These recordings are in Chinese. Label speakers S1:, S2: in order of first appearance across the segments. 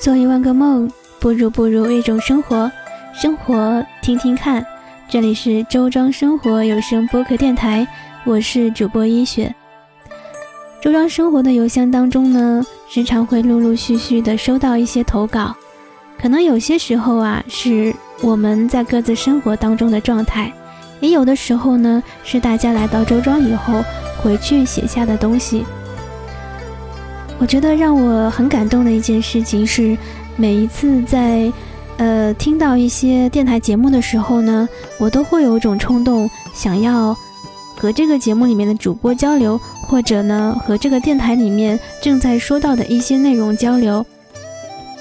S1: 做一万个梦，不如不如一种生活。生活，听听看。这里是周庄生活有声播客电台，我是主播一雪。周庄生活的邮箱当中呢，时常会陆陆续续的收到一些投稿，可能有些时候啊，是我们在各自生活当中的状态，也有的时候呢，是大家来到周庄以后回去写下的东西。我觉得让我很感动的一件事情是，每一次在，呃，听到一些电台节目的时候呢，我都会有一种冲动，想要和这个节目里面的主播交流，或者呢，和这个电台里面正在说到的一些内容交流。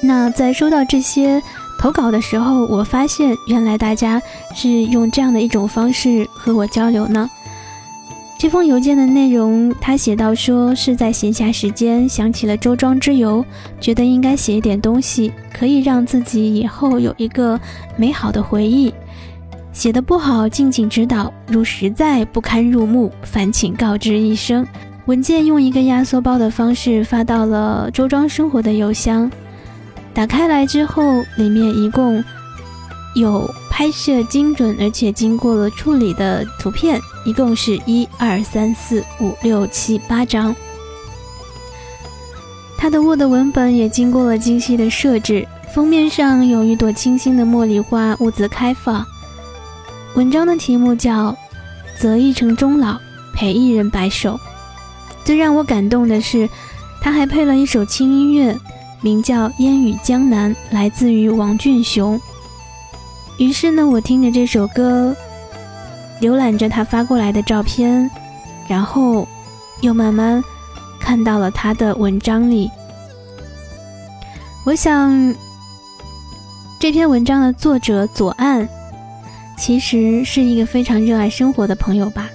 S1: 那在收到这些投稿的时候，我发现原来大家是用这样的一种方式和我交流呢。这封邮件的内容，他写到说是在闲暇时间想起了周庄之游，觉得应该写一点东西，可以让自己以后有一个美好的回忆。写的不好，敬请指导；如实在不堪入目，烦请告知一声。文件用一个压缩包的方式发到了周庄生活的邮箱。打开来之后，里面一共有拍摄精准而且经过了处理的图片。一共是一二三四五六七八张，它的 Word 文本也经过了精细的设置。封面上有一朵清新的茉莉花兀自开放。文章的题目叫《择一城终老，陪一人白首》。最让我感动的是，他还配了一首轻音乐，名叫《烟雨江南》，来自于王俊雄。于是呢，我听着这首歌。浏览着他发过来的照片，然后又慢慢看到了他的文章里。我想，这篇文章的作者左岸其实是一个非常热爱生活的朋友吧。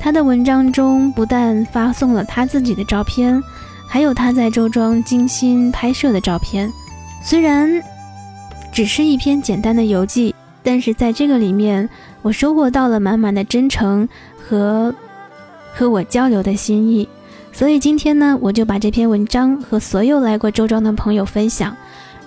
S1: 他的文章中不但发送了他自己的照片，还有他在周庄精心拍摄的照片。虽然只是一篇简单的游记，但是在这个里面。我收获到了满满的真诚和和我交流的心意，所以今天呢，我就把这篇文章和所有来过周庄的朋友分享。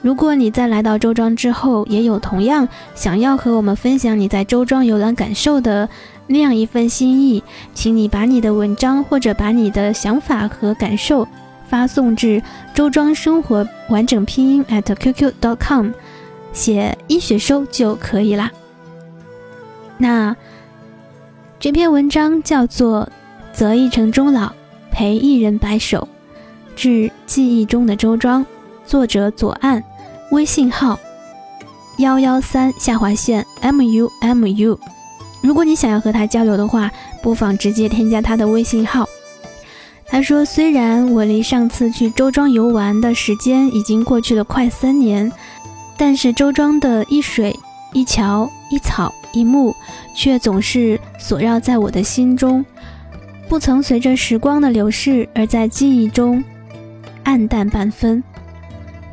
S1: 如果你在来到周庄之后，也有同样想要和我们分享你在周庄游览感受的那样一份心意，请你把你的文章或者把你的想法和感受发送至周庄生活完整拼音 at qq dot com，写医学收就可以啦。那这篇文章叫做《择一城终老，陪一人白首》，致记忆中的周庄，作者左岸，微信号幺幺三下划线 mu mu。如果你想要和他交流的话，不妨直接添加他的微信号。他说：“虽然我离上次去周庄游玩的时间已经过去了快三年，但是周庄的一水一桥一草。”一幕，却总是锁绕在我的心中，不曾随着时光的流逝而在记忆中暗淡半分。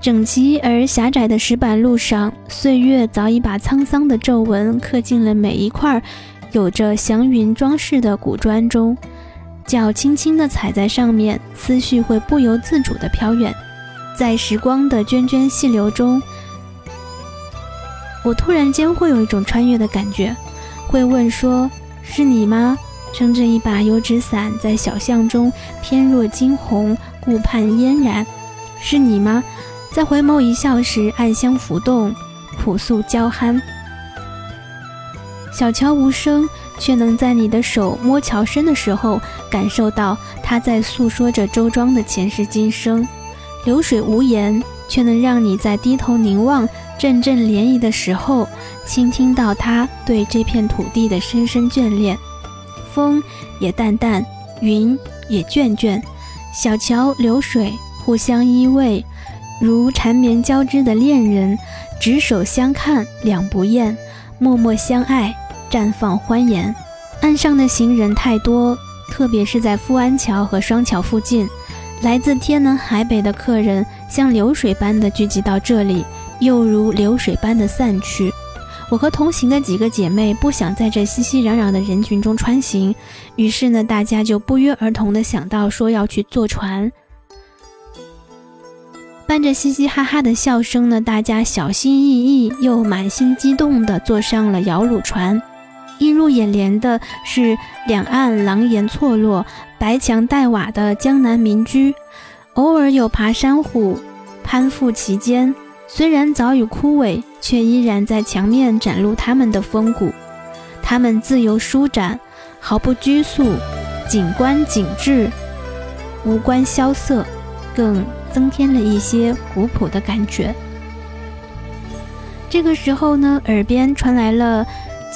S1: 整齐而狭窄的石板路上，岁月早已把沧桑的皱纹刻进了每一块有着祥云装饰的古砖中。脚轻轻地踩在上面，思绪会不由自主地飘远，在时光的涓涓细流中。我突然间会有一种穿越的感觉，会问说：“是你吗？”撑着一把油纸伞，在小巷中翩若惊鸿，顾盼嫣然。是你吗？在回眸一笑时，暗香浮动，朴素娇憨。小桥无声，却能在你的手摸桥身的时候，感受到它在诉说着周庄的前世今生。流水无言，却能让你在低头凝望。阵阵涟漪的时候，倾听到他对这片土地的深深眷恋。风也淡淡，云也倦倦，小桥流水互相依偎，如缠绵交织的恋人，执手相看两不厌，默默相爱绽放欢颜。岸上的行人太多，特别是在富安桥和双桥附近，来自天南海北的客人像流水般的聚集到这里。又如流水般的散去。我和同行的几个姐妹不想在这熙熙攘攘的人群中穿行，于是呢，大家就不约而同的想到说要去坐船。伴着嘻嘻哈哈的笑声呢，大家小心翼翼又满心激动地坐上了摇橹船。映入眼帘的是两岸廊檐错落、白墙黛瓦的江南民居，偶尔有爬山虎攀附其间。虽然早已枯萎，却依然在墙面展露他们的风骨。他们自由舒展，毫不拘束，景观景致，无关萧瑟，更增添了一些古朴的感觉。这个时候呢，耳边传来了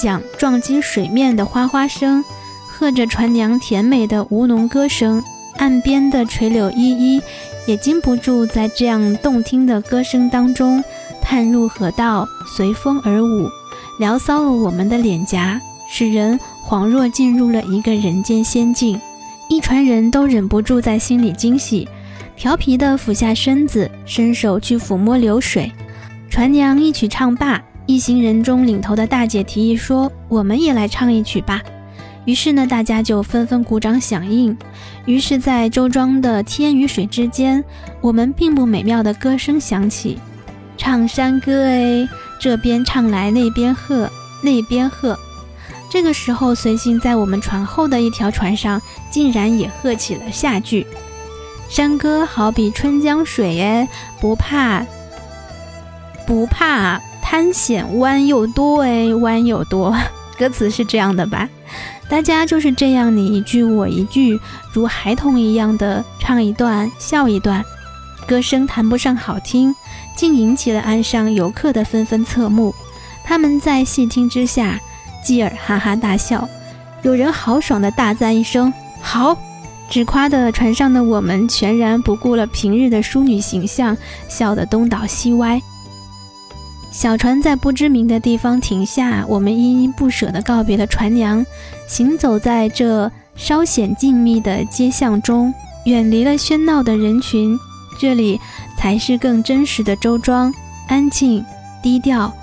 S1: 桨撞击水面的哗哗声，和着船娘甜美的吴侬歌声，岸边的垂柳依依。也禁不住在这样动听的歌声当中，探入河道，随风而舞，撩骚了我们的脸颊，使人恍若进入了一个人间仙境。一船人都忍不住在心里惊喜，调皮地俯下身子，伸手去抚摸流水。船娘一曲唱罢，一行人中领头的大姐提议说：“我们也来唱一曲吧。”于是呢，大家就纷纷鼓掌响应。于是，在周庄的天与水之间，我们并不美妙的歌声响起，唱山歌哎，这边唱来那边和，那边和。这个时候，随行在我们船后的一条船上，竟然也和起了下句：山歌好比春江水哎，不怕不怕滩险弯又多哎，弯又多。歌词是这样的吧？大家就是这样，你一句我一句，如孩童一样的唱一段，笑一段。歌声谈不上好听，竟引起了岸上游客的纷纷侧目。他们在细听之下，继而哈哈大笑。有人豪爽地大赞一声“好”，只夸的船上的我们全然不顾了平日的淑女形象，笑得东倒西歪。小船在不知名的地方停下，我们依依不舍地告别了船娘，行走在这稍显静谧的街巷中，远离了喧闹的人群，这里才是更真实的周庄，安静、低调、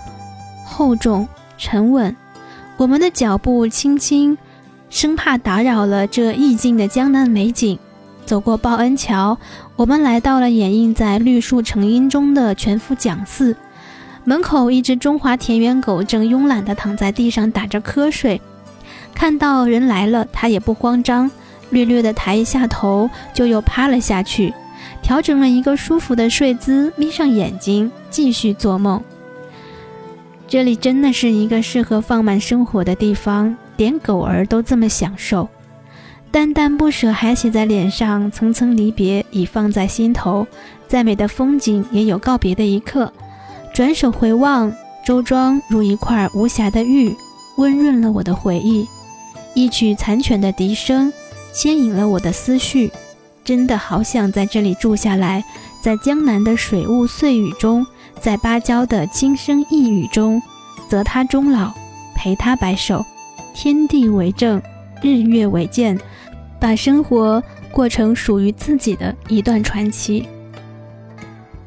S1: 厚重、沉稳。我们的脚步轻轻，生怕打扰了这意境的江南美景。走过报恩桥，我们来到了掩映在绿树成荫中的全福讲寺。门口，一只中华田园狗正慵懒地躺在地上打着瞌睡。看到人来了，它也不慌张，略略地抬一下头，就又趴了下去，调整了一个舒服的睡姿，眯上眼睛继续做梦。这里真的是一个适合放慢生活的地方，连狗儿都这么享受。淡淡不舍还写在脸上，层层离别已放在心头。再美的风景，也有告别的一刻。转手回望，周庄如一块无瑕的玉，温润了我的回忆。一曲残犬的笛声，牵引了我的思绪。真的好想在这里住下来，在江南的水雾碎雨中，在芭蕉的轻声呓语中，择他终老，陪他白首。天地为证，日月为鉴，把生活过成属于自己的一段传奇。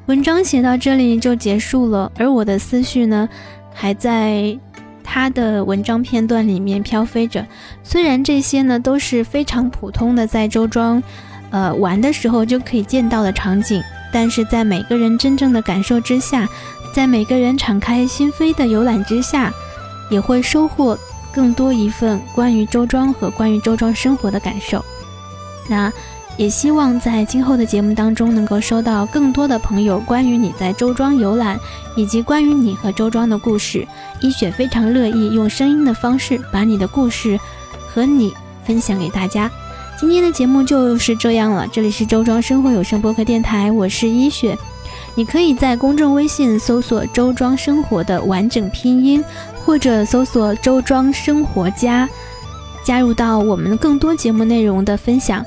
S1: 文章写到这里就结束了，而我的思绪呢，还在他的文章片段里面飘飞着。虽然这些呢都是非常普通的，在周庄，呃玩的时候就可以见到的场景，但是在每个人真正的感受之下，在每个人敞开心扉的游览之下，也会收获更多一份关于周庄和关于周庄生活的感受。那。也希望在今后的节目当中，能够收到更多的朋友关于你在周庄游览，以及关于你和周庄的故事。一雪非常乐意用声音的方式把你的故事和你分享给大家。今天的节目就是这样了，这里是周庄生活有声播客电台，我是一雪。你可以在公众微信搜索“周庄生活”的完整拼音，或者搜索“周庄生活家”，加入到我们更多节目内容的分享。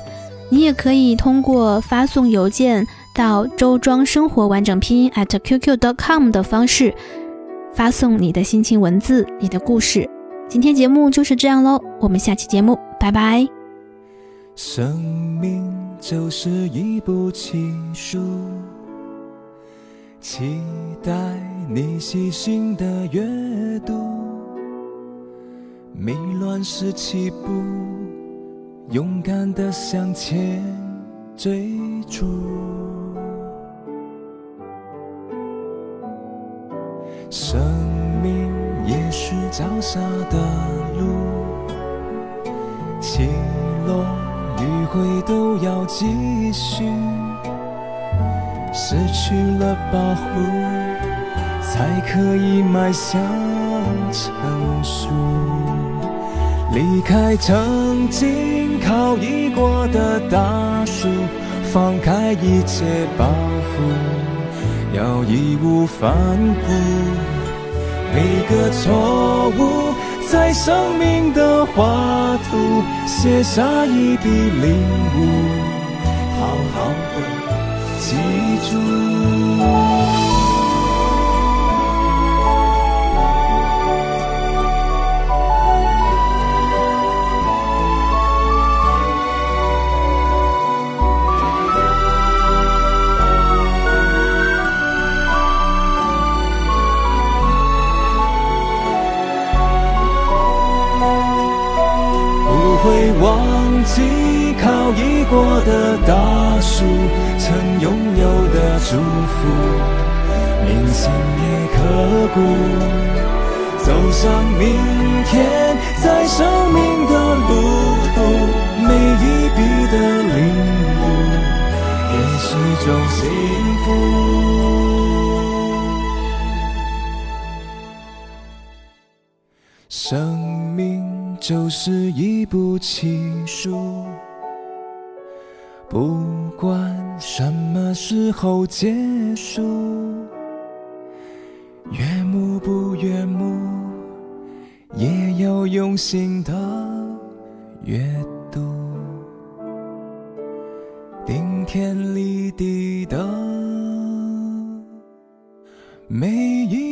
S1: 你也可以通过发送邮件到周庄生活完整拼音 at qq.com 的方式发送你的心情文字、你的故事。今天节目就是这样喽，我们下期节目拜拜。
S2: 生命就是一部奇书，期待你细心的阅读，迷乱时起步。勇敢的向前追逐。生命也是脚下的路，起落迂回都要继续。失去了保护，才可以迈向成熟。离开曾经靠依过的大树，放开一切包袱，要义无反顾。每个错误，在生命的画图写下一笔领悟，好好的记住。铭心也刻骨。走向明天，在生命的路途，每一笔的领悟，也是种幸福。生命。就是一部奇书，不管什么时候结束，悦目不悦目，也要用心的阅读，顶天立地的每一。